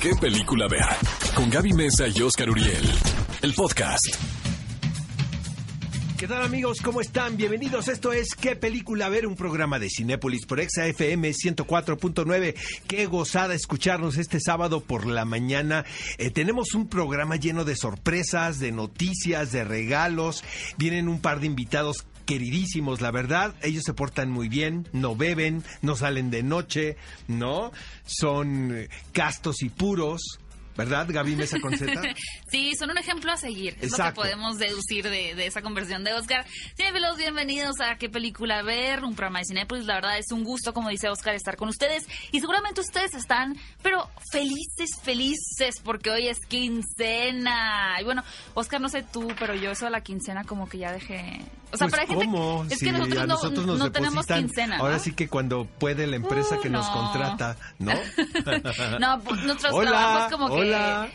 ¿Qué película ver? Con Gaby Mesa y Oscar Uriel. El podcast. ¿Qué tal amigos? ¿Cómo están? Bienvenidos. Esto es ¿Qué película ver? Un programa de Cinépolis por Exa FM 104.9. Qué gozada escucharnos este sábado por la mañana. Eh, tenemos un programa lleno de sorpresas, de noticias, de regalos. Vienen un par de invitados queridísimos, la verdad. Ellos se portan muy bien, no beben, no salen de noche, ¿no? Son eh, castos y puros. ¿Verdad, Gaby Mesa Conceta? sí, son un ejemplo a seguir. Es lo que podemos deducir de, esa conversión de Oscar. Cinefilos, bienvenidos a ¿Qué película ver? Un programa de Cinepolis. La verdad es un gusto, como dice Oscar, estar con ustedes. Y seguramente ustedes están, pero felices, felices, porque hoy es quincena. Y bueno, Oscar, no sé tú, pero yo eso de la quincena como que ya dejé... O sea, pues, para gente... Es que nosotros, no, tenemos quincena. Ahora sí que cuando puede la empresa que nos contrata, ¿no? no, pues nuestros trabajos como que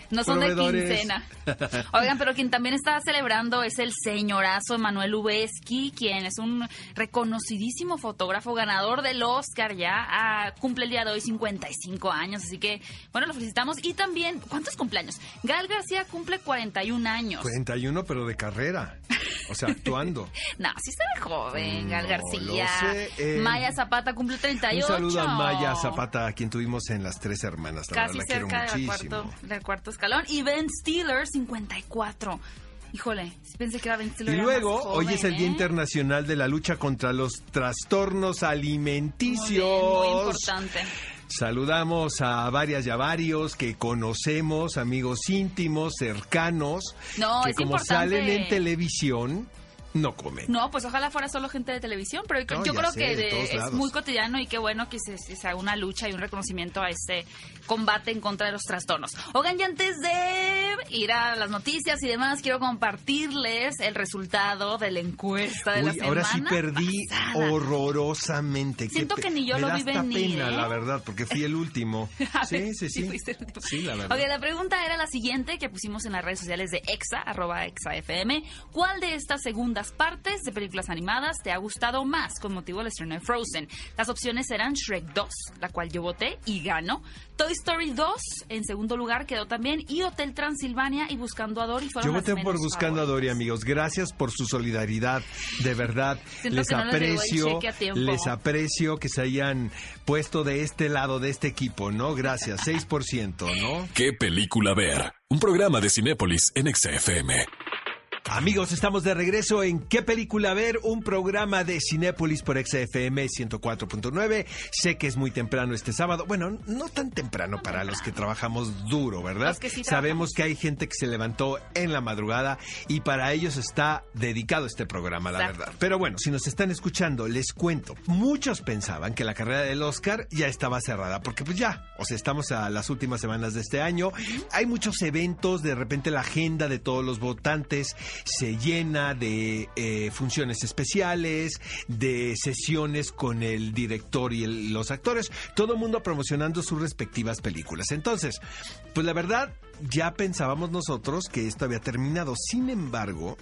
no son de quincena. Oigan, pero quien también está celebrando es el señorazo Emanuel Ubeski, quien es un reconocidísimo fotógrafo ganador del Oscar ya. Ah, cumple el día de hoy 55 años, así que, bueno, lo felicitamos. Y también, ¿cuántos cumpleaños? Gal García cumple 41 años. 41, pero de carrera. O sea, actuando. no, sí se ve joven, Gal García. Eh, Maya Zapata cumple 38. Un saludo a Maya Zapata, a quien tuvimos en Las Tres Hermanas. Casi cerca del cuarto, del cuarto escalón. Y Ben Stiller, 54. Híjole, pensé que era Ben Stiller. Y luego, hoy es el Día ¿eh? Internacional de la Lucha contra los Trastornos Alimenticios. Muy, importante. Saludamos a varias y a varios que conocemos, amigos íntimos, cercanos, no, que como salen en televisión, no comen. No, pues ojalá fuera solo gente de televisión, pero yo creo que es muy cotidiano y qué bueno que se, se, haga una lucha y un reconocimiento a este combate en contra de los trastornos. Oigan, y antes de ir a las noticias y demás, quiero compartirles el resultado de la encuesta de la semana Ahora sí perdí horrorosamente. Siento que ni yo lo vi venir. pena, la ¿eh? verdad, porque fui el último. sí, sí, sí. Sí, la verdad. Oye, la pregunta era la siguiente que pusimos en las redes sociales de Exa, arroba ExaFM. ¿Cuál de estas segundas partes de películas animadas te ha gustado más con motivo del estreno de Frozen. Las opciones eran Shrek 2, la cual yo voté y ganó. Toy Story 2 en segundo lugar quedó también y Hotel Transilvania y Buscando a Dory Yo voté por Buscando a Dory, amigos. Gracias por su solidaridad, de verdad. les aprecio, les, aprecio que se hayan puesto de este lado de este equipo, ¿no? Gracias, 6%, ¿no? ¿Qué película ver? Un programa de Cinépolis en XFM. Amigos, estamos de regreso en ¿Qué película ver? Un programa de Cinépolis por XFM 104.9. Sé que es muy temprano este sábado. Bueno, no tan temprano para los que trabajamos duro, ¿verdad? Sabemos que hay gente que se levantó en la madrugada y para ellos está dedicado este programa, la verdad. Pero bueno, si nos están escuchando, les cuento. Muchos pensaban que la carrera del Oscar ya estaba cerrada, porque pues ya, o sea, estamos a las últimas semanas de este año. Hay muchos eventos, de repente la agenda de todos los votantes se llena de eh, funciones especiales, de sesiones con el director y los actores, todo el mundo promocionando sus respectivas películas. Entonces, pues la verdad, ya pensábamos nosotros que esto había terminado. Sin embargo,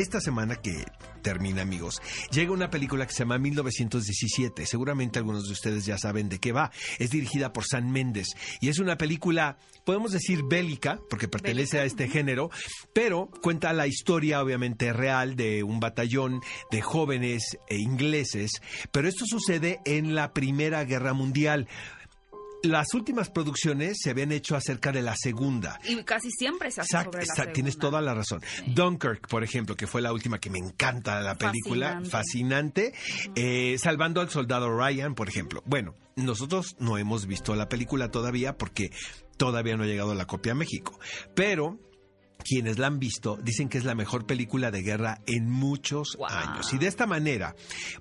esta semana que termina, amigos, llega una película que se llama 1917. Seguramente algunos de ustedes ya saben de qué va. Es dirigida por San Méndez y es una película, podemos decir bélica, porque pertenece a este género, pero cuenta la historia obviamente real de un batallón de jóvenes e ingleses, pero esto sucede en la Primera Guerra Mundial las últimas producciones se habían hecho acerca de la segunda. Y casi siempre se hace sobre la segunda. Tienes toda la razón. Dunkirk, por ejemplo, que fue la última que me encanta la película, fascinante. Eh, Salvando al soldado Ryan, por ejemplo. Bueno, nosotros no hemos visto la película todavía porque todavía no ha llegado la copia a México. Pero quienes la han visto dicen que es la mejor película de guerra en muchos años. Y de esta manera,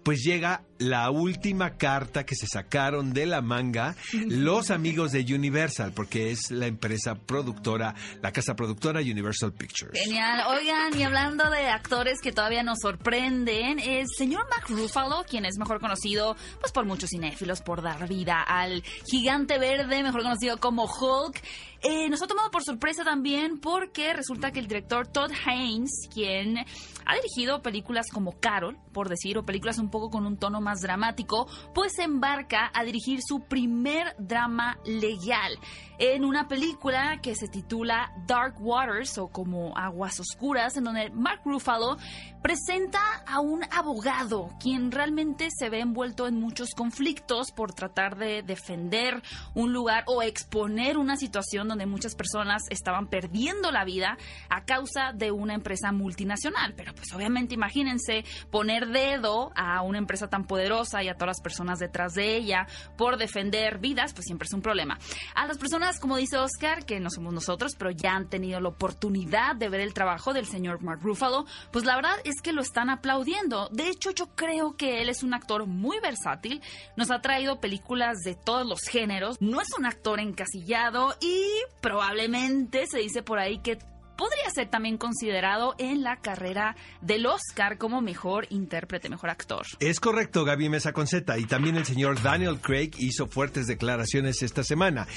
pues llega la última carta que se sacaron de la manga los amigos de Universal, porque es la empresa productora, la casa productora Universal Pictures. Genial. Oigan, y hablando de actores que todavía nos sorprenden, el señor Mark Ruffalo, quien es mejor conocido pues por muchos cinéfilos por dar vida al gigante verde, mejor conocido como Hulk, Eh, nos ha tomado por sorpresa también porque resulta que el director Todd Haynes, quien ha dirigido películas como Carol, por decir, o películas un poco con un tono más dramático, pues se embarca a dirigir su primer drama legal en una película que se titula Dark Waters o como Aguas Oscuras, en donde Mark Ruffalo presenta a un abogado quien realmente se ve envuelto en muchos conflictos por tratar de defender un lugar o exponer una situación donde muchas personas estaban perdiendo la vida a causa de una empresa multinacional. Pero pues obviamente imagínense poner dedo a una empresa tan poderosa y a todas las personas detrás de ella por defender vidas, pues siempre es un problema. A las personas como dice Oscar, que no somos nosotros, pero ya han tenido la oportunidad de ver el trabajo del señor Mark Ruffalo, pues la verdad es que lo están aplaudiendo. De hecho, yo creo que él es un actor muy versátil, nos ha traído películas de todos los géneros, no es un actor encasillado y probablemente se dice por ahí que podría ser también considerado en la carrera del Oscar como mejor intérprete, mejor actor. Es correcto, Gaby Mesa Conceta. Y también el señor Daniel Craig hizo fuertes declaraciones esta semana.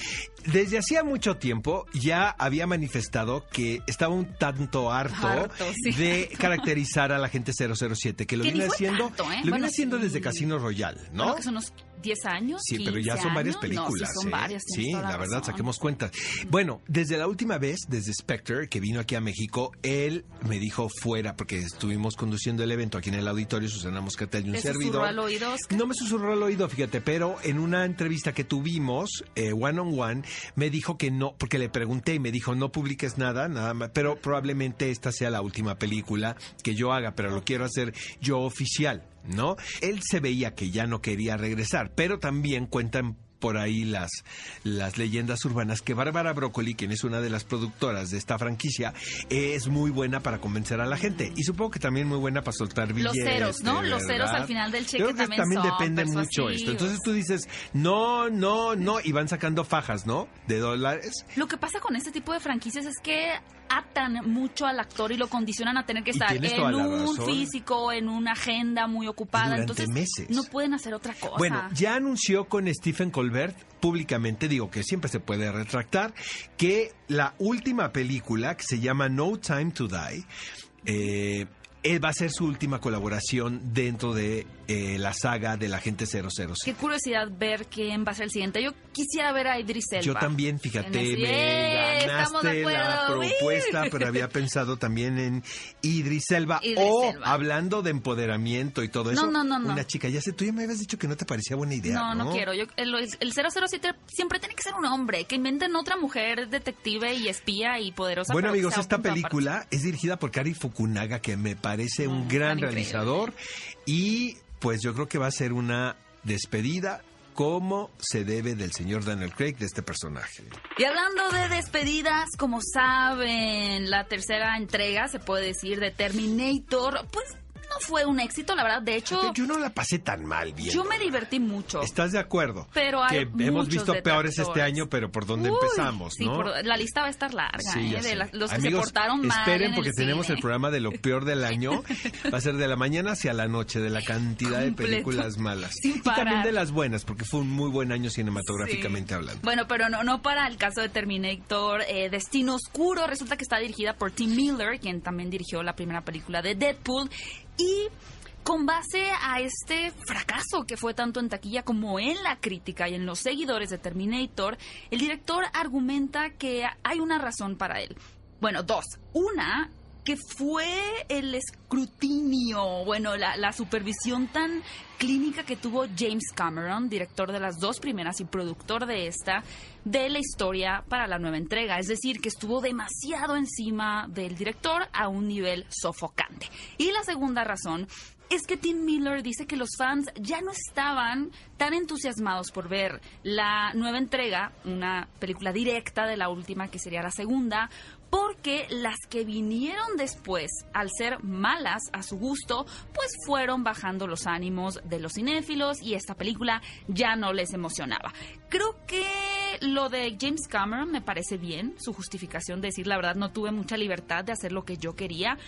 Desde hacía mucho tiempo ya había manifestado que estaba un tanto harto, de caracterizar a la gente 007, que lo viene haciendo, ¿eh? lo viene haciendo desde Casino Royale, ¿no? 10 años. Sí, pero ya son varias películas. sí, son ¿eh? varias. Sí, la, verdad, saquemos cuenta. Bueno, desde la última vez, desde Spectre, que vino aquí a México, él me dijo fuera, porque estuvimos conduciendo el evento aquí en el auditorio, Susana Moscatel y un servidor. al oído? No me susurró al oído, fíjate, pero en una entrevista que tuvimos, eh, one on one, me dijo que no, porque le pregunté y me dijo, no publiques nada, nada más, pero probablemente esta sea la última película que yo haga, pero lo quiero hacer yo oficial. ¿no? Él se veía que ya no quería regresar, pero también cuentan por ahí las, las leyendas urbanas que Bárbara Broccoli, quien es una de las productoras de esta franquicia, es muy buena para convencer a la gente. Y supongo que también muy buena para soltar billetes. Los ceros, ¿no? Los ceros al final del cheque también, también depende mucho esto. Entonces tú dices, no, no, no, y van sacando fajas, ¿no? De dólares. Lo que pasa con este tipo de franquicias es que atan mucho al actor y lo condicionan a tener que estar en un físico, en una agenda muy ocupada. Entonces, meses. no pueden hacer otra cosa. Bueno, ya anunció con Stephen Colbert públicamente, digo que siempre se puede retractar, que la última película, que se llama No Time to Die, eh, va a ser su última colaboración dentro de eh, la saga de la gente 007. Qué curiosidad ver quién va a ser el siguiente. Yo quisiera ver a Idris Elba. Yo también, fíjate, me ganaste la propuesta, pero había pensado también en Idris Elba. o hablando de empoderamiento y todo eso. No, no, no. Una chica, ya sé, tú ya me habías dicho que no te parecía buena idea. No, no, quiero. Yo, el, el 007 siempre tiene que ser un hombre, que inventen otra mujer detective y espía y poderosa. Bueno, amigos, esta película es dirigida por Kari Fukunaga, que me parece un mm, gran realizador. Y pues yo creo que va a ser una despedida como se debe del señor Daniel Craig de este personaje. Y hablando de despedidas, como saben, la tercera entrega, se puede decir, de Terminator, pues fue un éxito, la verdad. De hecho, yo no la pasé tan mal bien. Yo me divertí mucho. ¿Estás de acuerdo? Pero hay que hemos visto peores este año, pero por dónde empezamos, ¿no? la lista va a estar larga, ¿eh? De los que se portaron mal. Esperen porque tenemos el programa de lo peor del año. Va a ser de la mañana hacia la noche, de la cantidad de películas malas. y también de las buenas, porque fue un muy buen año cinematográficamente hablando. Bueno, pero no, no para el caso de Terminator. Eh, Destino Oscuro resulta que está dirigida por Tim Miller, quien también dirigió la primera película de Deadpool. Y con base a este fracaso que fue tanto en taquilla como en la crítica y en los seguidores de Terminator, el director argumenta que hay una razón para él. Bueno, dos. Una que fue el escrutinio, bueno, la, supervisión tan clínica que tuvo James Cameron, director de las dos primeras y productor de esta, de la historia para la nueva entrega. Es decir, que estuvo demasiado encima del director a un nivel sofocante. Y la segunda razón es que Tim Miller dice que los fans ya no estaban tan entusiasmados por ver la nueva entrega, una película directa de la última que sería la segunda, porque las que vinieron después, al ser malas a su gusto, pues fueron bajando los ánimos de los cinéfilos y esta película ya no les emocionaba. Creo que lo de James Cameron me parece bien, su justificación de decir la verdad no tuve mucha libertad de hacer lo que yo quería,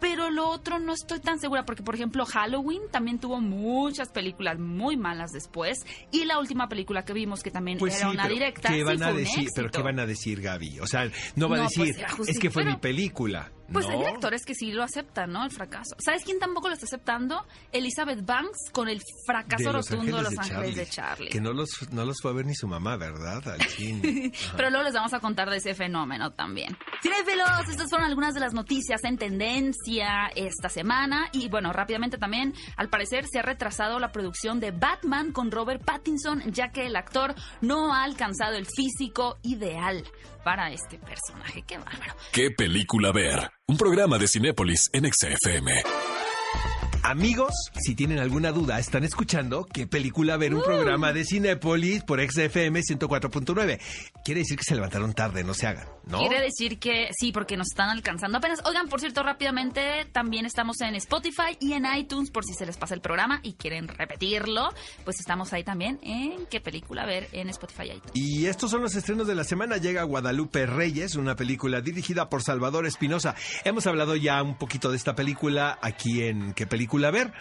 pero lo otro no estoy tan segura porque, por ejemplo, Halloween también tuvo muchas películas muy malas después y la última película que vimos que también pues era una directa. ¿qué van sí a decir? ¿Pero qué van a decir, Gaby? O sea, no va a pues, decir, es que fue mi película. Pues hay directores que sí lo aceptan, ¿no? El fracaso. ¿Sabes quién tampoco lo está aceptando? Elizabeth Banks con el fracaso rotundo de Los Ángeles de Charlie. Que no los, no los fue a ver ni su mamá, ¿verdad? Al Pero luego les vamos a contar de ese fenómeno también. Cinefilos, estas fueron algunas de las noticias en tendencia esta semana. Y bueno, rápidamente también, al parecer se ha retrasado la producción de Batman con Robert Pattinson, ya que el actor no ha alcanzado el físico ideal para este personaje. Qué bárbaro. ¿Qué película ver? Un programa de Cinépolis en XFM. Amigos, si tienen alguna duda, están escuchando qué película ver un uh. programa de Cinépolis por XFM 104.9. Quiere decir que se levantaron tarde, no se hagan, ¿no? Quiere decir que sí, porque nos están alcanzando apenas. Oigan, por cierto, rápidamente, también estamos en Spotify y en iTunes por si se les pasa el programa y quieren repetirlo, pues estamos ahí también en qué película ver en Spotify y iTunes. Y estos son los estrenos de la semana. Llega Guadalupe Reyes, una película dirigida por Salvador Espinosa. Hemos hablado ya un poquito de esta película aquí en qué película a ver.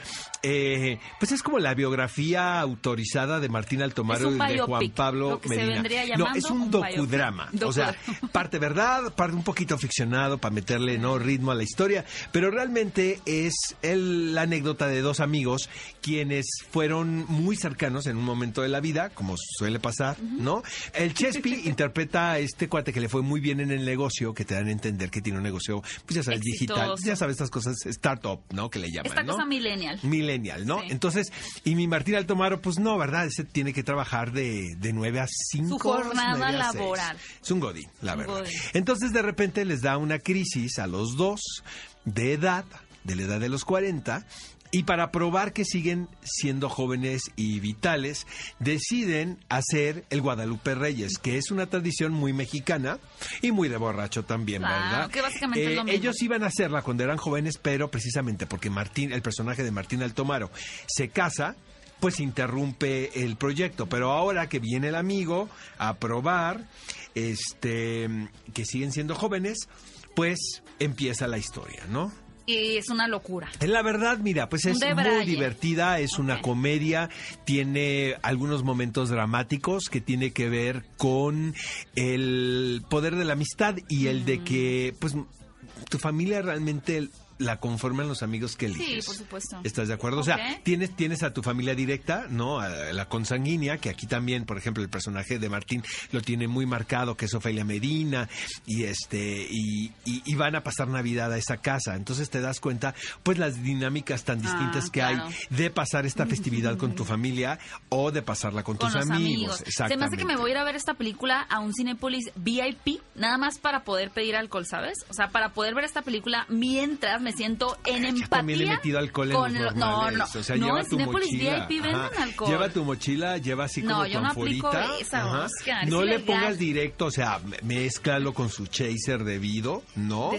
Eh, pues es como la biografía autorizada de Martín Altomaro y de Juan Pablo Medina. no, es un, docudrama. O sea, parte verdad, parte un poquito ficcionado para meterle no ritmo a la historia, pero realmente es el, la anécdota de dos amigos quienes fueron muy cercanos en un momento de la vida, como suele pasar, ¿no? El Chespi interpreta a este cuate que le fue muy bien en el negocio, que te dan a entender que tiene un negocio, pues ya sabes, digital, ya sabes estas cosas, startup, ¿no? Que le llaman, ¿no? millennial. Millennial, ¿no? Entonces, y mi Martín Altomaro, pues no, ¿verdad? Ese tiene que trabajar de, de 9 a 5. Su jornada laboral. Es un godín, la verdad. Entonces, de repente les da una crisis a los dos de edad, de la edad de los 40, y para probar que siguen siendo jóvenes y vitales, deciden hacer el Guadalupe Reyes, que es una tradición muy mexicana y muy de borracho también, ¿verdad? Que básicamente eh, Ellos iban a hacerla cuando eran jóvenes, pero precisamente porque Martín, el personaje de Martín Altomaro, se casa, pues interrumpe el proyecto. Pero ahora que viene el amigo a probar, este, que siguen siendo jóvenes, pues empieza la historia, ¿no? Y es una locura. La verdad, mira, pues es muy divertida, es una comedia, tiene algunos momentos dramáticos que tiene que ver con el poder de la amistad y el de mm. que, pues, tu familia realmente la conforman los amigos que eliges. Sí, por supuesto. ¿Estás de acuerdo? O sea, tienes, tienes a tu familia directa, ¿no? A la consanguínea, que aquí también, por ejemplo, el personaje de Martín lo tiene muy marcado, que es Ofelia Medina, y este, y, y, van a pasar Navidad a esa casa. Entonces te das cuenta, pues, las dinámicas tan distintas ah, que hay de pasar esta festividad con tu familia o de pasarla con, tus amigos. Se me hace que me voy a ir a ver esta película a un Cinepolis VIP, nada más para poder pedir alcohol, ¿sabes? O sea, para poder ver esta película mientras me siento en empatía. también he metido alcohol en los No, no, o sea, lleva tu mochila. VIP venden alcohol. Lleva tu mochila, lleva así como no, yo no aplico esa, Oscar, No le pongas directo, o sea, mezclalo con su chaser debido, ¿no?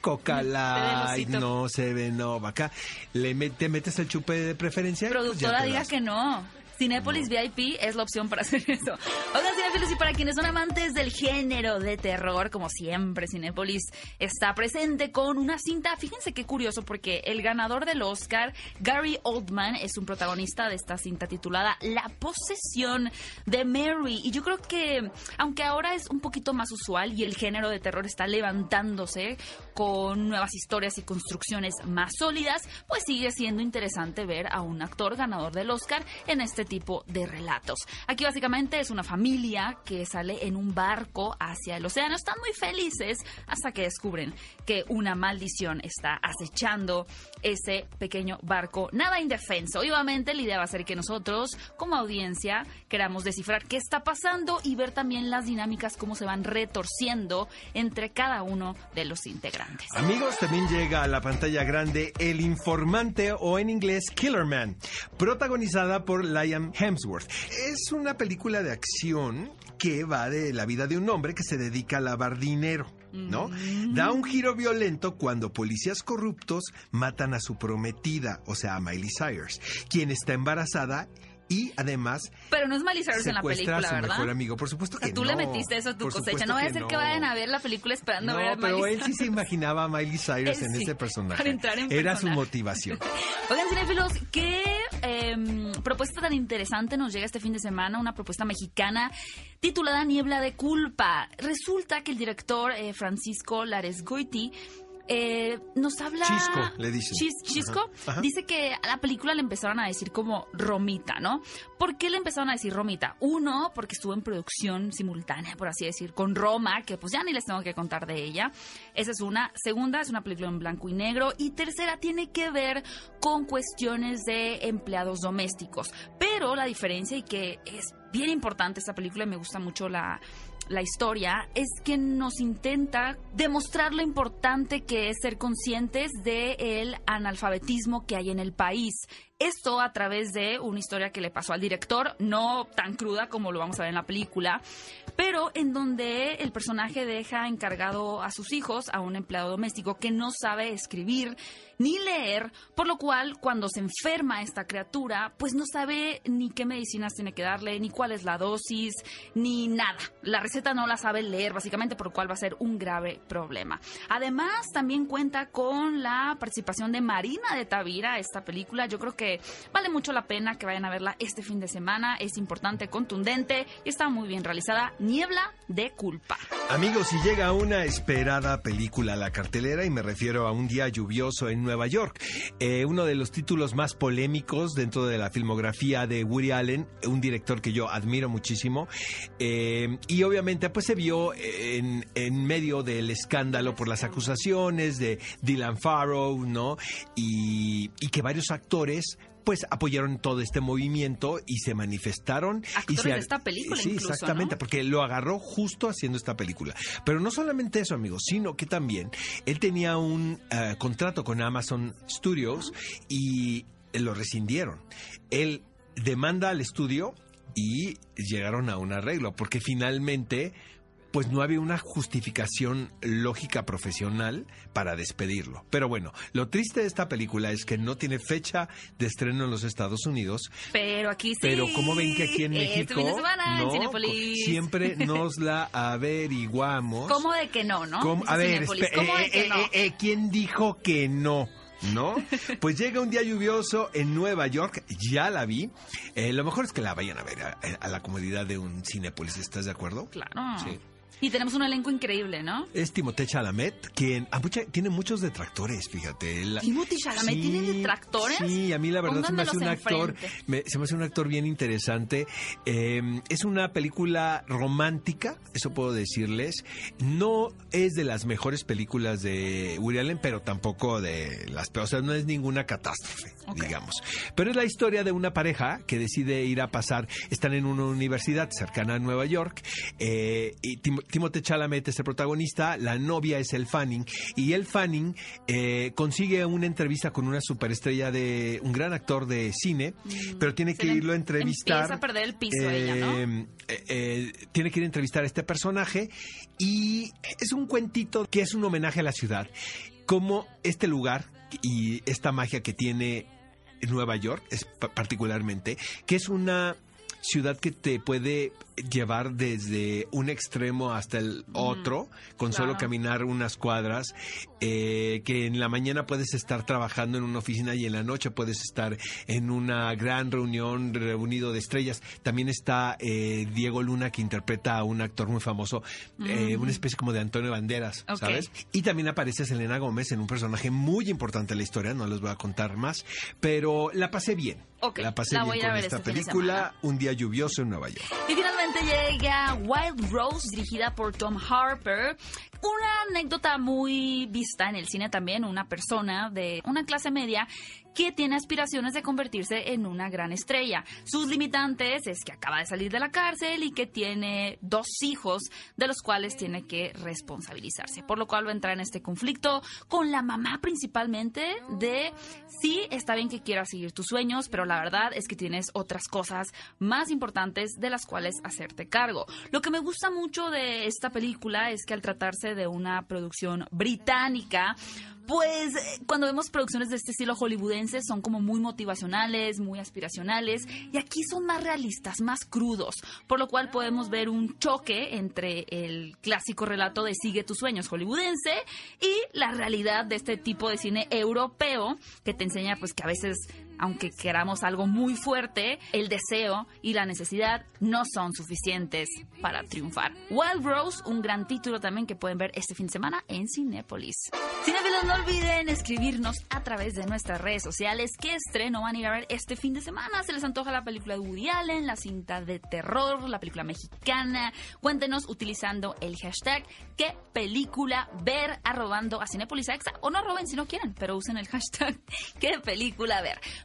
Coca Light, no, se ve, no, acá. Le te metes el chupe de preferencia. Pues Productora diga que no. Cinépolis VIP es la opción para hacer eso. Oigan, cinéfilos, y para quienes son amantes del género de terror, como siempre, Cinépolis está presente con una cinta. Fíjense qué curioso, porque el ganador del Oscar, Gary Oldman, es un protagonista de esta cinta titulada La posesión de Mary. Y yo creo que, aunque ahora es un poquito más usual y el género de terror está levantándose con nuevas historias y construcciones más sólidas, pues sigue siendo interesante ver a un actor ganador del Oscar en este tipo de relatos. Aquí básicamente es una familia que sale en un barco hacia el océano. Están muy felices hasta que descubren que una maldición está acechando ese pequeño barco nada indefenso. Obviamente la idea va a ser que nosotros, como audiencia, queramos descifrar qué está pasando y ver también las dinámicas, cómo se van retorciendo entre cada uno de los integrantes. Amigos, también llega a la pantalla grande El Informante o en inglés Killerman, protagonizada por Liam Hemsworth. Es una película de acción que va de la vida de un hombre que se dedica a lavar dinero. ¿no? Mm. Da un giro violento cuando policías corruptos matan a su prometida, o sea, a Miley Cyrus, quien está embarazada y además pero no es Miley Cyrus en la película, a su ¿verdad? mejor amigo, por supuesto que tú no. le metiste eso a tu cosecha. No va a ser que vayan a ver la película esperando no, ver a Miley pero él sí se imaginaba a Miley Cyrus en ese personaje. Para entrar en Era su motivación. Oigan, cinefilos, ¿qué eh, propuesta tan interesante nos llega este fin de semana? Una propuesta mexicana titulada Niebla de Culpa. Resulta que el director eh, Francisco Lares Goiti eh, nos habla... Chisco, le dicen. Chisco dice que a la película le empezaron a decir como Romita, ¿no? ¿Por qué le empezaron a decir Romita? Uno, porque estuvo en producción simultánea, por así decir, con Roma, que pues ya ni les tengo que contar de ella. Esa es una. Segunda, es una película en blanco y negro. Y tercera, tiene que ver con cuestiones de empleados domésticos. Pero la diferencia y que es bien importante esta película y me gusta mucho la la historia es que nos intenta demostrar lo importante que es ser conscientes del analfabetismo que hay en el país. Esto a través de una historia que le pasó al director, no tan cruda como lo vamos a ver en la película, pero en donde el personaje deja encargado a sus hijos a un empleado doméstico que no sabe escribir ni leer, por lo cual cuando se enferma esta criatura, pues no sabe ni qué medicinas tiene que darle, ni cuál es la dosis, ni nada. La receta no la sabe leer, básicamente, por lo cual va a ser un grave problema. Además, también cuenta con la participación de Marina de Tavira, esta película. Yo creo que vale mucho la pena que vayan a verla este fin de semana. Es importante, contundente y está muy bien realizada. Niebla de culpa. Amigos, si llega una esperada película a la cartelera, y me refiero a un día lluvioso en Nueva York, eh, uno de los títulos más polémicos dentro de la filmografía de Woody Allen, un director que yo admiro muchísimo, eh, y obviamente pues se vio en, en, medio del escándalo por las acusaciones de Dylan Farrow, ¿no? Y, y que varios actores pues apoyaron todo este movimiento y se manifestaron. Actores y se, de esta película Sí, incluso, exactamente, ¿no? porque lo agarró justo haciendo esta película. Pero no solamente eso, amigos, sino que también él tenía un uh, contrato con Amazon Studios y lo rescindieron. Él demanda al estudio y llegaron a un arreglo, porque finalmente pues no había una justificación lógica profesional para despedirlo. Pero bueno, lo triste de esta película es que no tiene fecha de estreno en los Estados Unidos. Pero aquí sí. Pero como ven que aquí en Este México semana en no, Cinépolis. siempre nos la averiguamos. ¿Cómo de que no, no? ¿Cómo? A ver, ¿cómo de eh, que eh, no? eh, eh, ¿quién dijo que no? ¿No? Pues llega un día lluvioso en Nueva York, ya la vi. Eh, lo mejor es que la vayan a ver a, a la comodidad de un Cinépolis, ¿estás de acuerdo? Claro. Sí. Y tenemos un elenco increíble, ¿no? Es Timothée Chalamet, quien a mucha- tiene muchos detractores, fíjate. La- Timothy Chalamet tiene detractores. Sí, a mí la verdad se me hace un actor, me- se me hace un actor bien interesante. Eh, es una película romántica, eso puedo decirles. No es de las mejores películas de Woody Allen, pero tampoco de las peores. O sea, no es ninguna catástrofe, digamos. Pero es la historia de una pareja que decide ir a pasar, están en una universidad cercana a Nueva York, eh, y Tim- Timothée Chalamet es el protagonista, la novia es el Fanning, y el Fanning eh, consigue una entrevista con una superestrella de, un gran actor de cine, pero tiene Mm, que irlo a entrevistar. empieza a perder el piso ella, ¿no? Eh, eh, eh, tiene que ir a entrevistar a este personaje y es un cuentito que es un homenaje a la ciudad. Como este lugar y esta magia que tiene Nueva York, es particularmente, que es una ciudad que te puede llevar desde un extremo hasta el otro, con solo caminar unas cuadras, eh, que en la mañana puedes estar trabajando en una oficina y en la noche puedes estar en una gran reunión reunido de estrellas. También está eh, Diego Luna que interpreta a un actor muy famoso, eh, una especie como de Antonio Banderas. ¿sabes? Y también aparece Selena Gómez en un personaje muy importante en la historia, no les voy a contar más, pero la pasé bien. La pasé la bien con esta este de película. Un día lluvioso en Nueva York. Y finalmente llega Wild Rose, dirigida por Tom Harper. Una anécdota muy vista en el cine también, una persona de una clase media que tiene aspiraciones de convertirse en una gran estrella. Sus limitantes es que acaba de salir de la cárcel y que tiene dos hijos de los cuales tiene que responsabilizarse. Por lo cual va a entrar en este conflicto con la mamá principalmente de sí, está bien que quieras seguir tus sueños, pero la verdad es que tienes otras cosas más importantes de las cuales hacerte cargo. Lo que me gusta mucho de esta película es que al tratarse de una producción británica pues eh, cuando vemos producciones de este estilo hollywoodense son como muy motivacionales, muy aspiracionales y aquí son más realistas, más crudos, por lo cual podemos ver un choque entre el clásico relato de Sigue tus sueños hollywoodense y la realidad de este tipo de cine europeo que te enseña pues que a veces aunque queramos algo muy fuerte, el deseo y la necesidad no son suficientes para triunfar. Wild Rose, un gran título también que pueden ver este fin de semana en Cinépolis. Cinéfilos, no olviden escribirnos a través de nuestras redes sociales qué estreno van a ir a ver este fin de semana. ¿Se les antoja la película de Woody Allen, la cinta de terror, la película mexicana? Cuéntenos utilizando el hashtag qué película ver arrobando a Cinépolis Exa o no arroben si no quieren, pero usen el hashtag qué película ver.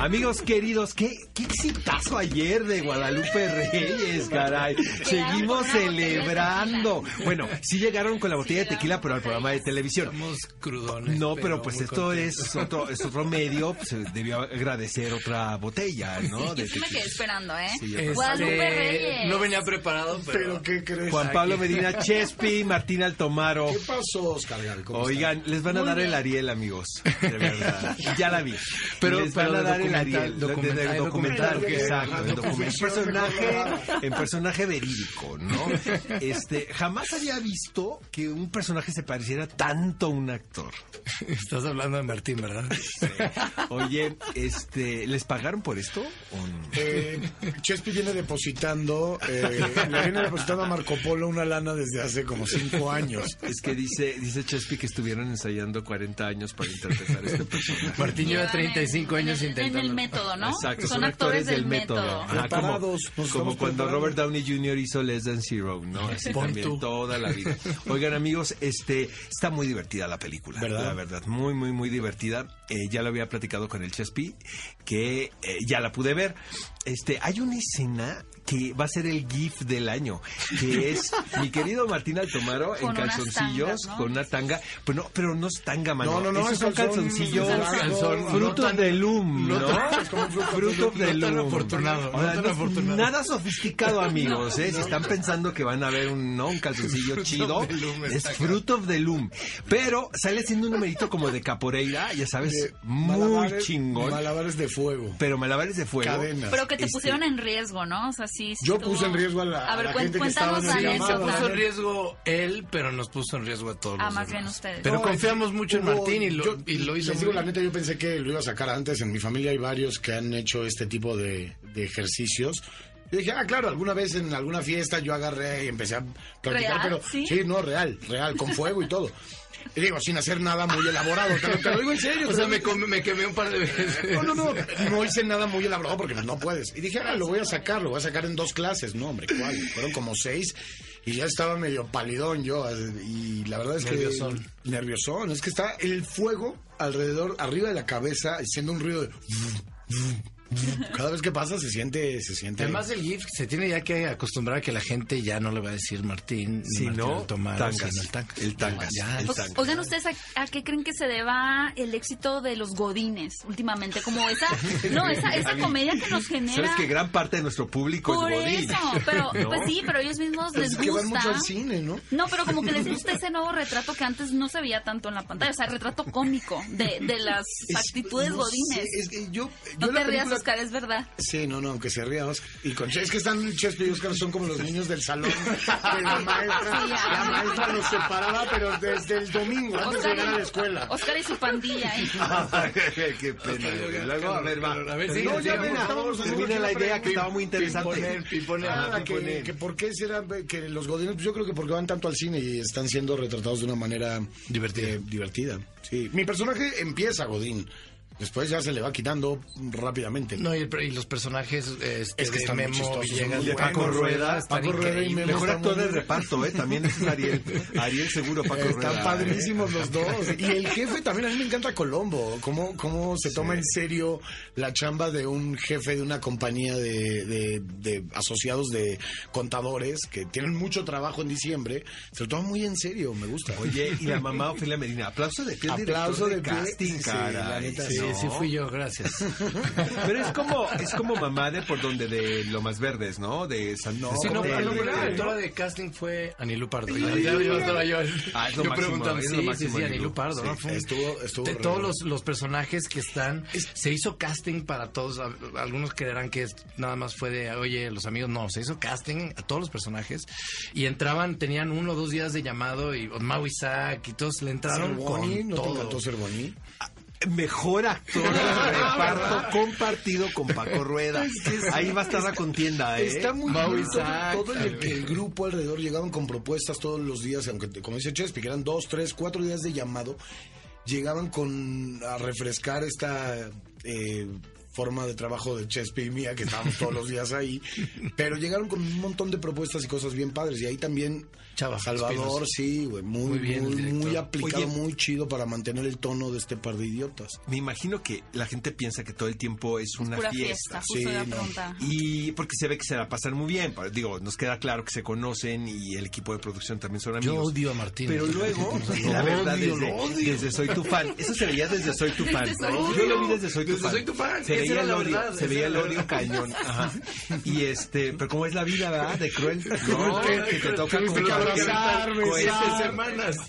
Amigos queridos, qué, qué exitazo ayer de Guadalupe Reyes, caray. Seguimos celebrando. Bueno, sí llegaron con la botella de tequila, pero al programa de televisión. Estamos crudones. No, pero pues esto es otro, es otro medio, pues debió agradecer otra botella, ¿no? De sí me quedé esperando, ¿eh? Este, Guadalupe Reyes. No venía preparado, pero... ¿Pero qué crees? Juan Pablo Medina Chespi, Martín Altomaro. ¿Qué pasó, Oscar? ¿Cómo Oigan, les van a Muy dar el. Ariel, amigos. De verdad. Ya la vi. Pero- les van pero a de dar documental, documental, documental, documental, exacto. personaje, en personaje verídico, ¿no? Este, jamás había visto que un personaje se pareciera tanto a un actor. Estás hablando de Martín, ¿verdad? Oye, este, ¿les pagaron por esto o no? Eh, Chespi viene depositando, eh, le viene depositando a Marco Polo una lana desde hace como cinco años. Es que dice, dice Chespi que estuvieron ensayando 40 años para interpretar este personaje. Martín lleva Llevan 35 en- años intentando. En el método, ¿no? Exacto, son, actores del método. Ajá, como, Preparados, como cuando preparando. Robert Downey Jr. hizo Less Than Zero, ¿no? Así también tú. toda la vida. Oigan, amigos, este está muy divertida la película, ¿Verdad? La verdad, muy, muy, muy divertida. Eh, ya lo había platicado con el Chespi, que eh, ya la pude ver. Este, hay una escena que va a ser el GIF del año, que es mi querido Martín Altomaro en calzoncillos, tangas, ¿no? con una tanga, pero no, pero no es tanga, mano. No, no, no, es son calzoncillos, calzón, no frutos tan- de loom, ¿no? fruto loom. afortunado, no afortunado. Nada sofisticado, amigos, ¿eh? Si están pensando que van a ver un, ¿no? un calzoncillo chido, es Fruit of the Loom. Pero sale haciendo un numerito como de caporeira, ya sabes, De muy malabares- chingón. Malabares de fuego. Pero malabares de fuego. Cadenas. Pero que te Este, pusieron en riesgo, ¿no? O sea, sí. sí Yo estuvo- puse en riesgo a la- a ver, la cuen- gente que estaba en la el Sí, se puso en riesgo él, pero nos puso en riesgo a todos Ah, los más demás. bien ustedes. Pero No, confiamos mucho en hubo- Martín y lo, yo- y lo hizo Les muy digo la neta, yo pensé que lo iba a sacar antes. En mi familia hay varios que han hecho este tipo de, de ejercicios. Yo dije, ah, claro, alguna vez en alguna fiesta yo agarré y empecé a practicar, ¿Real? pero ¿Sí? no, real, real, con fuego y todo. Y digo, sin hacer nada muy elaborado, te lo, te lo digo en serio. O sea, me, me quemé un par de veces. No, no, no, no hice nada muy elaborado porque no puedes. Y dije, ah, lo voy a sacar, lo voy a sacar en dos clases. No, hombre, ¿cuál? Fueron como seis y ya estaba medio palidón yo. Y la verdad es Nerviosón. que... Nerviosón. Es que está el fuego alrededor, arriba de la cabeza, haciendo un ruido de... Cada vez que pasa se siente... Se siente Además del GIF se tiene ya que acostumbrar a que la gente ya no le va a decir Martín, ni Si Martín no, tangas. sino el tangas. El tangas, Ya, el O- tangas. Oigan, ¿ustedes a, a qué creen que se deba el éxito de los godines últimamente? Como esa, no, esa, esa comedia que nos genera... Sabes que gran parte de nuestro público Por es godín. eso, pero ¿no? pues sí, pero ellos mismos Pero les es que van mucho gusta. al cine, ¿no? No, pero como que les gusta ese nuevo retrato que antes no se veía tanto en la pantalla, o sea, el retrato cómico de, de las Es- actitudes no godines. sé, es que yo, yo no la te rías, película- Oscar, es verdad. Sí, no, no, aunque se ría Oscar. Y con es que están Chespi y Oscar son como los niños del salón. Que la maestra, Sí, la maestra los separaba, pero desde el domingo, antes de llegar a la escuela. Oscar y su pandilla. ¿eh? Qué pena. Luego, a ver, va. A ver, no, sigue, ya ven, favor. termina la idea que estaba muy interesante. Pimponer, pimponer. Ah, que, que por qué será que los godines, pues yo creo que porque van tanto al cine y están siendo retratados de una manera Divertida. eh, divertida. Sí, mi personaje empieza godín. Después ya se le va quitando rápidamente. No, y, los personajes este, es que de Memo Villegas, de Paco Rueda, Paco Rueda y Memo mejor actor de reparto, ¿eh? También es Ariel, Ariel seguro, Paco Están Rueda. Están padrísimos los dos. Y el jefe también, a mí me encanta Colombo, cómo, cómo se toma en serio la chamba de un jefe de una compañía de, de, de asociados de contadores que tienen mucho trabajo en diciembre, se lo toma muy en serio, me gusta. Oye, y la mamá Ofelia Medina, aplauso de pie Aplauso de, de pie, casting, sí, cara. la neta, Sí, ¿no? Sí fui yo, gracias. Pero es como, es como mamá de por donde de Lomas Verdes, ¿no? De San No, Sí, no, de- la directora de casting fue Anilú Pardo. Sí, Ya- sí, ya estaba yo, Ah, es lo yo máximo, preguntando, es lo sí, sí, sí, Anilú. Pardo, estuvo- estuvo de todos los, los personajes que están, se hizo casting para todos. Algunos creerán que es- nada más fue de, oye, los amigos, no, se hizo casting a todos los personajes y entraban, tenían uno o dos días de llamado y Mau Isaac y todos le entraron Cervoni, con ¿no te todo. encantó Cervoni? Mejor actor de reparto compartido con Paco Rueda. Ahí va a estar la contienda, ¿eh? Está muy todo, todo el, el grupo alrededor llegaban con propuestas todos los días, aunque como dice Chespi, que eran dos, tres, cuatro días de llamado, llegaban con a refrescar esta eh, forma de trabajo de Chespi y mía, que estábamos todos los días ahí, pero llegaron con un montón de propuestas y cosas bien padres, y ahí también Chava Salvador, Espinos. sí, güey, muy, Muy bien, muy, aplicado, Oye. muy chido para mantener el tono de este par de idiotas. Me imagino que la gente piensa que todo el tiempo es una Pura fiesta. fiesta, justo sí, no. Y porque se ve que se la pasan muy bien. Digo, nos queda claro que se conocen y el equipo de producción también son Yo amigos. odio a Martín. Pero luego, la verdad, odio, desde, lo odio. desde Soy tu fan. Eso se veía desde Soy tu fan. Yo lo vi desde Soy tu Desde fan. Soy tu fan, Se veía era el la odio, verdad, se veía el odio verdad. cañón. Ajá. Y este, pero como es la vida, ¿verdad? De cruel. No, ¿no? que, que te toca con que.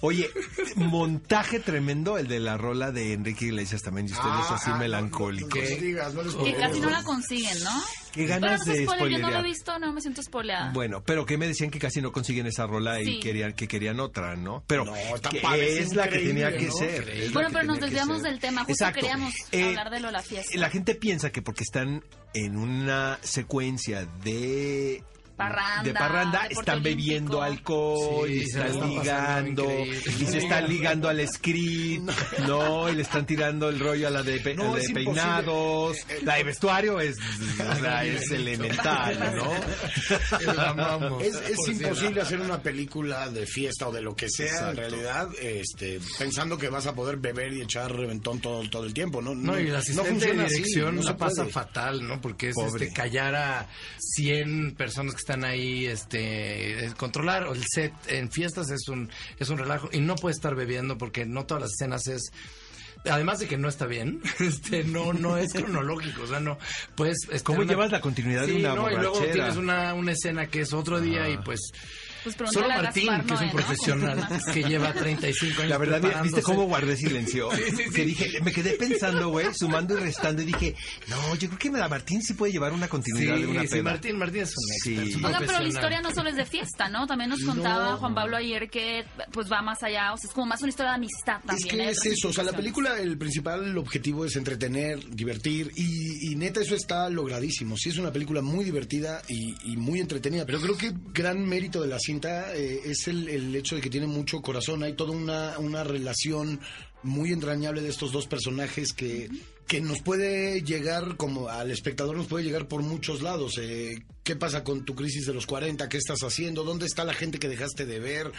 Oye, montaje tremendo el de la rola de Enrique Iglesias también, y ustedes Ah, así ah, melancólicos. No, no digas, Que casi no la consiguen, ¿no? Qué Pero ganas no de spoiler, yo no lo he visto, no me siento spoileada. Bueno, pero que me decían que casi no consiguen esa rola y querían que querían otra, ¿no? Pero No, que es es la que tenía que ¿no? ser. La Bueno, pero nos desviamos del tema, justo Exacto. queríamos Eh, hablar de Lola Fiesta. La gente piensa que porque están en una secuencia de Parranda, de parranda están bebiendo olímpico. alcohol Sí, y se la están pasando ligando y se están ligando al script no y le están tirando el rollo a la de, pe- No, a la es de imposible. peinados Eh, eh, la de vestuario es o sea, es elemental no La. Es, imposible hacer una película de fiesta o de lo que sea, Exacto. en realidad, este, pensando que vas a poder beber y echar reventón todo, todo el tiempo, ¿no? No, y el asistente funciona de así, dirección no la se pasa fatal, ¿no? Porque es Pobre. este, callar a 100 personas que están ahí, este, eh, controlar el set en fiestas es un, es un relajo y no puede estar bebiendo porque no todas las escenas es Además de que no está bien, este, no, no es cronológico, o sea, no, pues... ¿Cómo una- llevas la continuidad de una no, y luego tienes una, una escena que es otro día y pues... Pues Solo Martín, Gaspar que es un profesional, que lleva 35 años La verdad, ¿viste cómo guardé silencio? Que dije, me quedé pensando, güey, sumando y restando y dije, no, yo creo que la Martín sí puede llevar una continuidad de una peda. Martín, Martín es un Sí. experto, es un Oigan, pero la historia no solo es de fiesta, ¿no? También nos contaba Juan Pablo ayer que pues va más allá, o sea, es como más una historia de amistad Es también. que ¿eh? es eso, o sea, la película, el principal objetivo es entretener, divertir, y, y neta eso está logradísimo. Sí es una película muy divertida y, y muy entretenida, pero creo que gran mérito de la cinta eh, es el, el hecho de que tiene mucho corazón, hay toda una, una relación muy entrañable de estos dos personajes que, que nos puede llegar, como al espectador nos puede llegar por muchos lados. Eh, ¿Qué pasa con tu crisis de los 40? ¿Qué estás haciendo? ¿Dónde está la gente que dejaste de ver?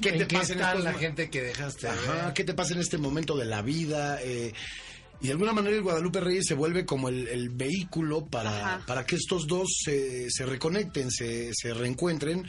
¿Qué ¿En te qué pasa en está estos la gente que dejaste? de Ajá, ver? ¿qué te pasa en este momento de la vida? Eh, y de alguna manera el Guadalupe Reyes se vuelve como el, el vehículo para, Ajá. para que estos dos se, se reconecten, se, se reencuentren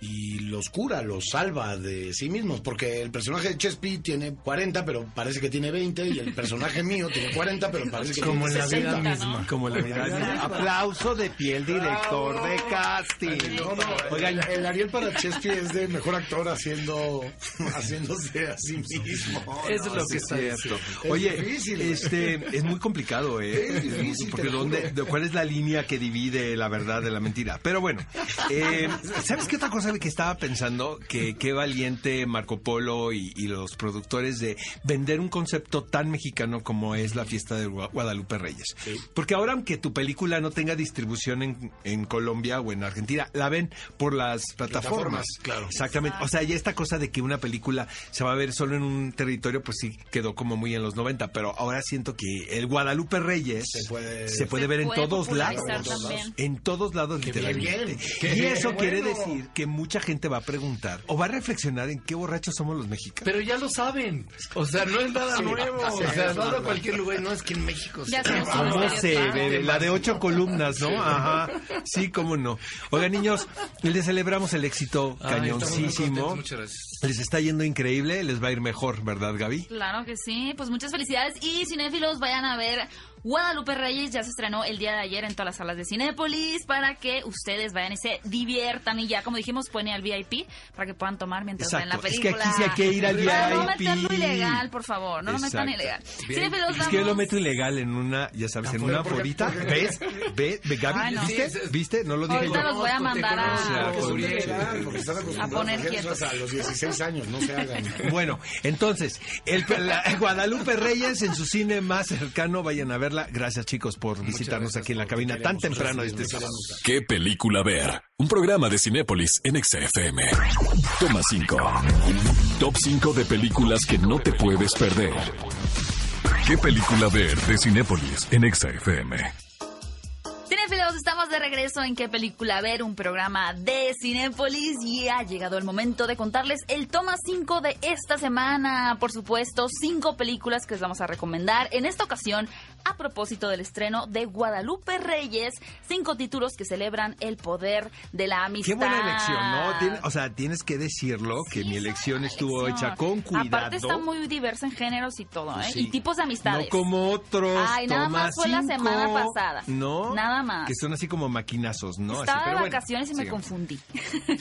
y los cura, los salva de sí mismos, porque el personaje de Chespi tiene 40, pero parece que tiene 20, y el personaje mío tiene 40, pero parece que Como en tiene la 60. vida ¿no? misma. Como la verdad. Aplauso de piel, director de casting. No, no, Oigan, el, el Ariel para Chespi es de mejor actor haciendo haciéndose a sí mismo. Eso es lo que está cierto. diciendo. Es Oye, difícil. este es muy complicado, ¿eh? Es difícil, Porque dónde, ¿cuál es la línea que divide la verdad de la mentira? Pero bueno, eh, ¿sabes qué otra cosa sabe que estaba pensando que qué valiente Marco Polo y, los productores de vender un concepto tan mexicano como es la fiesta de Guadalupe Reyes. Porque ahora, aunque tu película no tenga distribución en, en, Colombia o en Argentina, la ven por las plataformas. claro. Exactamente. O sea, ya esta cosa de que una película se va a ver solo en un territorio, pues sí quedó como muy en los 90, pero ahora siento que el Guadalupe Reyes se puede, ver en todos lados. En todos lados, literalmente. y eso quiere decir que mucha gente va a preguntar o va a reflexionar en qué borrachos somos los mexicanos. Pero ya lo saben. O sea, no es nada nuevo. o sea, no a cualquier lugar. No es que en México se ¿Cómo se bebe? La de ocho columnas, ¿no? Ajá. Sí, cómo no. Oigan, niños, les celebramos el éxito cañoncísimo. Muchas gracias. Les está yendo increíble, les va a ir mejor, ¿verdad, Gaby? Claro que sí. Pues muchas felicidades. Y cinéfilos, vayan a ver Guadalupe Reyes ya se estrenó el día de ayer en todas las salas de Cinépolis para que ustedes vayan y se diviertan y ya, como dijimos, ir al VIP para que puedan tomar mientras ven la película. Es que aquí sí hay que ir al VIP. No meterlo ilegal, por favor, no lo metan ilegal. Es que yo lo meto ilegal en una, ya sabes, en una forita. ¿Ves? ¿Ves? Gaby? ¿Viste? ¿Viste? No lo dije Ahorita los voy a mandar a, a poner quietos. A los 16 años, no se hagan. Bueno, entonces, el Guadalupe Reyes en su cine más cercano, vayan a verla Gracias, chicos, por visitarnos aquí en la cabina tan temprano este sábado. ¿Qué película ver? Un programa de Cinépolis en XFM. Toma 5. Top 5 de películas que no te puedes perder. ¿Qué película ver de Cinépolis en XFM? estamos de regreso en qué película ver, un programa de Cinépolis y ha llegado el momento de contarles el toma 5 de esta semana. Por supuesto, cinco películas que les vamos a recomendar. En esta ocasión, a propósito del estreno de Guadalupe Reyes, cinco títulos que celebran el poder de la amistad. Qué buena elección, ¿no? o sea, tienes que decirlo, que mi elección estuvo hecha con cuidado. Aparte está muy diversa en géneros y todo, ¿eh? Y tipos de amistades. No como otros. Ay, nada más fue la semana pasada. No. Nada más. Que son así como maquinazos, ¿no? Estaba de vacaciones y me confundí.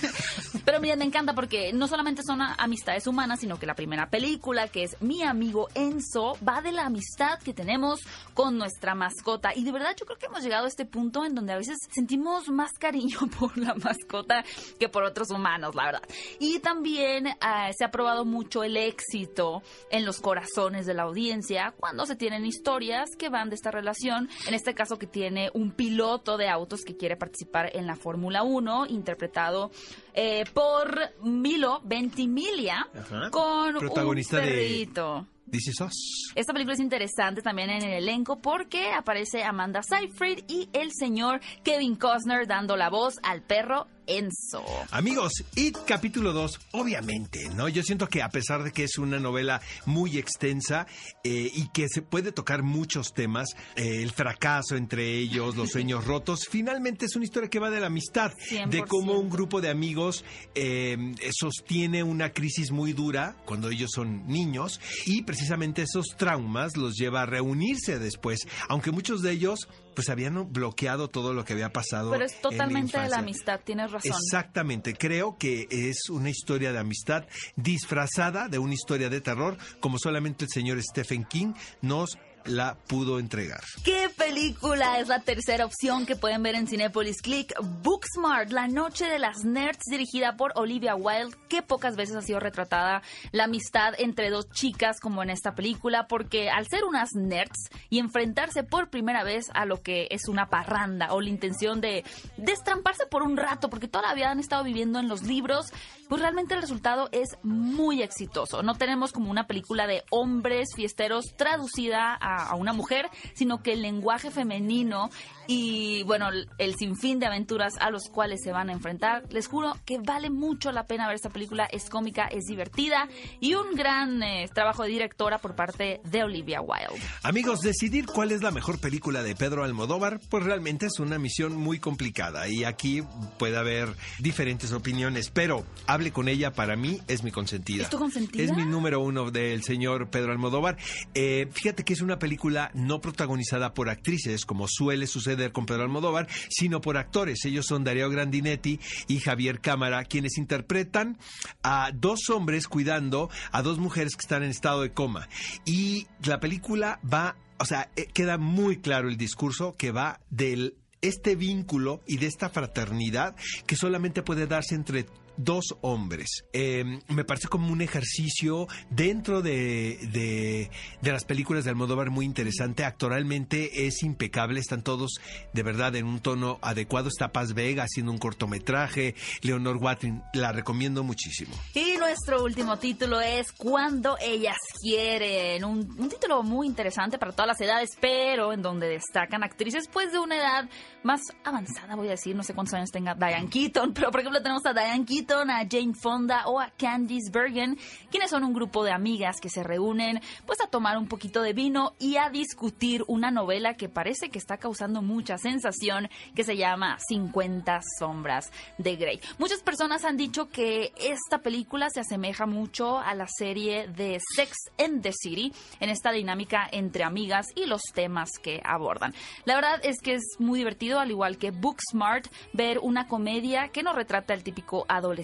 pero miren, me encanta porque no solamente son amistades humanas, sino que la primera película, que es Mi amigo Enzo, va de la amistad que tenemos con nuestra mascota. Y de verdad yo creo que hemos llegado a este punto en donde a veces sentimos más cariño por la mascota que por otros humanos, la verdad. Y también ah, se ha probado mucho el éxito en los corazones de la audiencia cuando se tienen historias que van de esta relación. En este caso que tiene un piloto de autos que quiere participar en la Fórmula 1, interpretado eh, por Milo Ventimiglia, con Protagonista un perrito. Sos. Esta película es interesante también en el elenco porque aparece Amanda Seyfried y el señor Kevin Costner dando la voz al perro Enzo. Amigos, It capítulo 2, obviamente, ¿no? Yo siento que a pesar de que es una novela muy extensa eh, y que se puede tocar muchos temas, eh, el fracaso entre ellos, los sueños rotos, finalmente es una historia que va de la amistad, de cómo un grupo de amigos eh, sostiene una crisis muy dura cuando ellos son niños y precisamente esos traumas los lleva a reunirse después, aunque muchos de ellos pues habían bloqueado todo lo que había pasado. Pero es totalmente de la amistad, tienes razón. Exactamente, creo que es una historia de amistad disfrazada de una historia de terror, como solamente el señor Stephen King nos la pudo entregar. ¿Qué película es la tercera opción que pueden ver en Cinepolis Click? Booksmart, La Noche de las Nerds, dirigida por Olivia Wilde, que pocas veces ha sido retratada la amistad entre dos chicas como en esta película, porque al ser unas nerds y enfrentarse por primera vez a lo que es una parranda o la intención de destramparse por un rato, porque todavía han estado viviendo en los libros, pues realmente el resultado es muy exitoso. No tenemos como una película de hombres fiesteros traducida a a, una mujer, sino que el lenguaje femenino y bueno, el sinfín de aventuras a los cuales se van a enfrentar. Les juro que vale mucho la pena ver esta película, es cómica, es divertida y un gran eh, trabajo de directora por parte de Olivia Wilde. Amigos, decidir cuál es la mejor película de Pedro Almodóvar, pues realmente es una misión muy complicada y aquí puede haber diferentes opiniones, pero hable con ella, para mí es mi consentida. ¿Es tu consentida? Es mi número uno del señor Pedro Almodóvar. Eh, fíjate que es una película no protagonizada por actrices, como suele suceder con Pedro Almodóvar, sino por actores. Ellos son Darío Grandinetti y Javier Cámara, quienes interpretan a dos hombres cuidando a dos mujeres que están en estado de coma. Y la película va, o sea, eh, queda muy claro el discurso que va del este vínculo y de esta fraternidad que solamente puede darse entre dos hombres. Em, me parece como un ejercicio dentro de, de, de, las películas de Almodóvar muy interesante. Actoralmente es impecable, están todos de verdad en un tono adecuado. Está Paz Vega haciendo un cortometraje, Leonor Watrin, la recomiendo muchísimo. Y nuestro último título es Cuando ellas quieren, un, un título muy interesante para todas las edades, pero en donde destacan actrices pues de una edad más avanzada, voy a decir, no sé cuántos años tenga Diane Keaton, pero por ejemplo tenemos a Diane Keaton, a Jane Fonda o a Candice Bergen, quienes son un grupo de amigas que se reúnen pues a tomar un poquito de vino y a discutir una novela que parece que está causando mucha sensación, que se llama 50 sombras de Grey. Muchas personas han dicho que esta película se asemeja mucho a la serie de Sex and the City en esta dinámica entre amigas y los temas que abordan. La verdad es que es muy divertido, al igual que Booksmart, ver una comedia que no retrata el típico adolescente,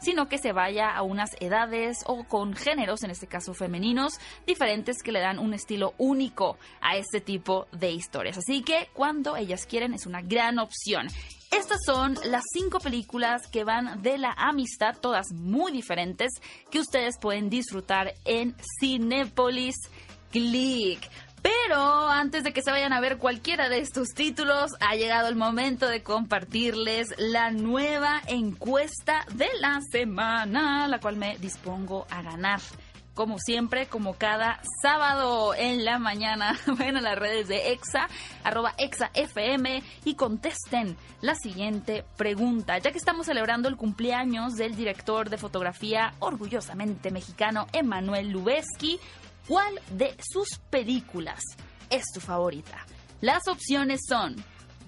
sino que se vaya a unas edades o con géneros, en este caso femeninos, diferentes que le dan un estilo único a este tipo de historias. Así que cuando ellas quieren es una gran opción. Estas son las cinco películas que van de la amistad, todas muy diferentes, que ustedes pueden disfrutar en Cinepolis Click. Pero antes de que se vayan a ver cualquiera de estos títulos, ha llegado el momento de compartirles la nueva encuesta de la semana, la cual me dispongo a ganar. Como siempre, como cada sábado en la mañana, vayan a las redes de EXA, arroba EXAFM y contesten la siguiente pregunta. Ya que estamos celebrando el cumpleaños del director de fotografía orgullosamente mexicano, Emanuel Lubezki, ¿Cuál de sus películas es tu favorita? Las opciones son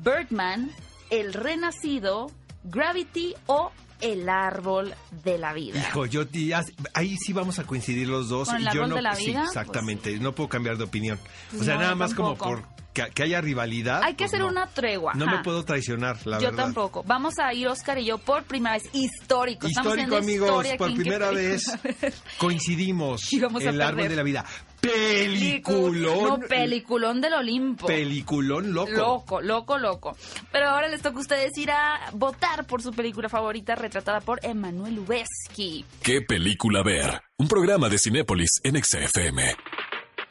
Birdman, El Renacido, Gravity o El Árbol de la Vida. Hijo, yo ahí sí vamos a coincidir los dos. ¿Con el yo no, de la sí, vida? exactamente. No puedo cambiar de opinión. Pues o sea, no, nada más como por que, que haya rivalidad. Hay que pues hacer no. una tregua. No ajá. me puedo traicionar, la yo verdad. tampoco. Vamos a ir Oscar y yo por primera vez. Histórico. Histórico, amigos, historia por en ¿Qué primera vez coincidimos a El Árbol de la Vida. No, Peliculón. peliculón del Olimpo. Peliculón loco. Loco, loco, loco. Pero ahora les toca a ustedes ir a votar por su película favorita retratada por Emanuel Lubezki. ¿Qué película ver? Un programa de Cinépolis en XFM.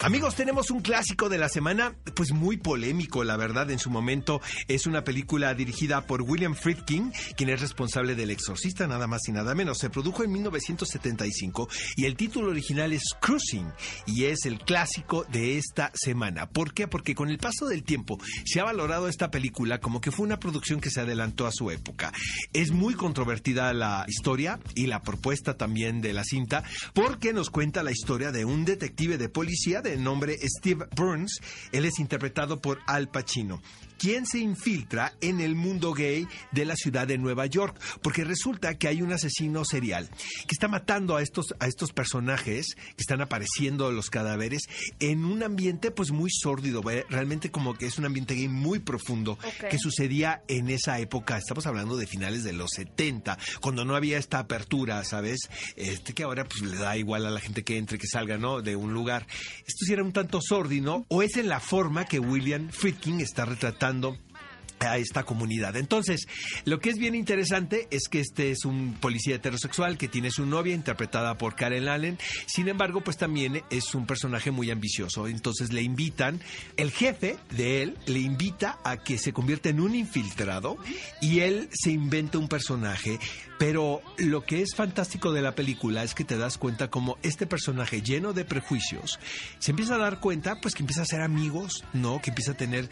Amigos, tenemos un clásico de la semana, pues muy polémico, la verdad, en su momento. Es una película dirigida por William Friedkin, quien es responsable del Exorcista, nada más y nada menos. Se produjo en 1975 y el título original es Cruising y es el clásico de esta semana. ¿Por qué? Porque con el paso del tiempo se ha valorado esta película como que fue una producción que se adelantó a su época. Es muy controvertida la historia y la propuesta también de la cinta porque nos cuenta la historia de un detective de policía de nombre Steve Burns. Él es interpretado por Al Pacino quien se infiltra en el mundo gay de la ciudad de Nueva York, porque resulta que hay un asesino serial que está matando a estos, a estos personajes que están apareciendo los cadáveres en un ambiente pues muy sórdido, realmente como que es un ambiente gay muy profundo que sucedía en esa época, estamos hablando de finales de los 70, cuando no había esta apertura, ¿sabes? Este que ahora pues le da igual a la gente que entre, que salga, ¿no? De un lugar. Esto sí era un tanto sórdido, o es en la forma que William Friedkin está retratando a esta comunidad. Entonces, lo que es bien interesante es que este es un policía heterosexual que tiene su novia interpretada por Karen Allen. Sin embargo, pues también es un personaje muy ambicioso. Entonces le invitan, el jefe de él le invita a que se convierta en un infiltrado y él se inventa un personaje. Pero lo que es fantástico de la película es que te das cuenta como este personaje lleno de prejuicios se empieza a dar cuenta, pues que empieza a ser amigos, ¿no? Que empieza a tener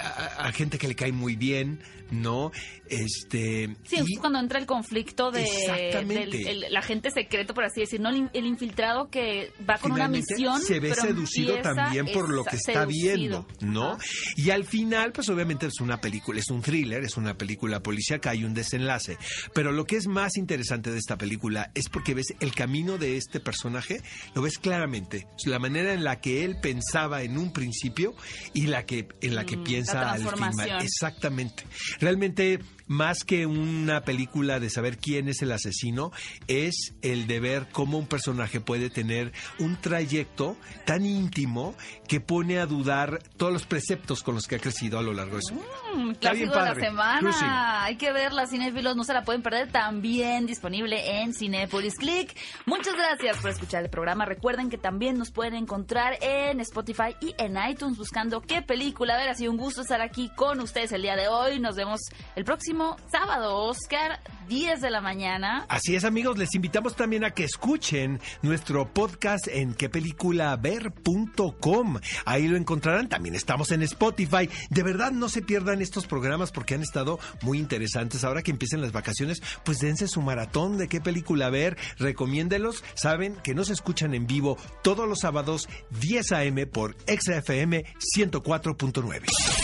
a, a gente que le cae muy bien, ¿no? Este. Sí, y- es cuando entra el conflicto de Exactamente. del- el, agente secreto, por así decir, ¿no? El, el infiltrado que va con una misión. se ve pero seducido también por lo que está seducido. viendo, ¿no? Ajá. Y al final, pues obviamente es una película, es un thriller, es una película policíaca, hay un desenlace. Pero lo que es más interesante de esta película es porque ves el camino de este personaje, lo ves claramente, la manera en la que él pensaba en un principio y la que en la que Mm. piensa comienza al filmar. Exactamente. Realmente más que una película de saber quién es el asesino, es el de ver cómo un personaje puede tener un trayecto tan íntimo que pone a dudar todos los preceptos con los que ha crecido a lo largo de su vida. Mm, clásico de la semana. Hay que verla, cinéfilos, no se la pueden perder. También disponible en Cinepolis Click. Muchas gracias por escuchar el programa. Recuerden que también nos pueden encontrar en Spotify y en iTunes buscando qué película ver. Ha sido un gusto estar aquí con ustedes el día de hoy. Nos vemos el próximo sábado, Oscar, 10 de la mañana. Así es, amigos, les invitamos también a que escuchen nuestro podcast en quepeliculaver.com. Ahí lo encontrarán, también estamos en Spotify. De verdad, no se pierdan estos programas porque han estado muy interesantes. Ahora que empiecen las vacaciones, pues dense su maratón de qué película ver, recomiéndelos. Saben que nos escuchan en vivo todos los sábados 10 a.m. por XFM 104.9.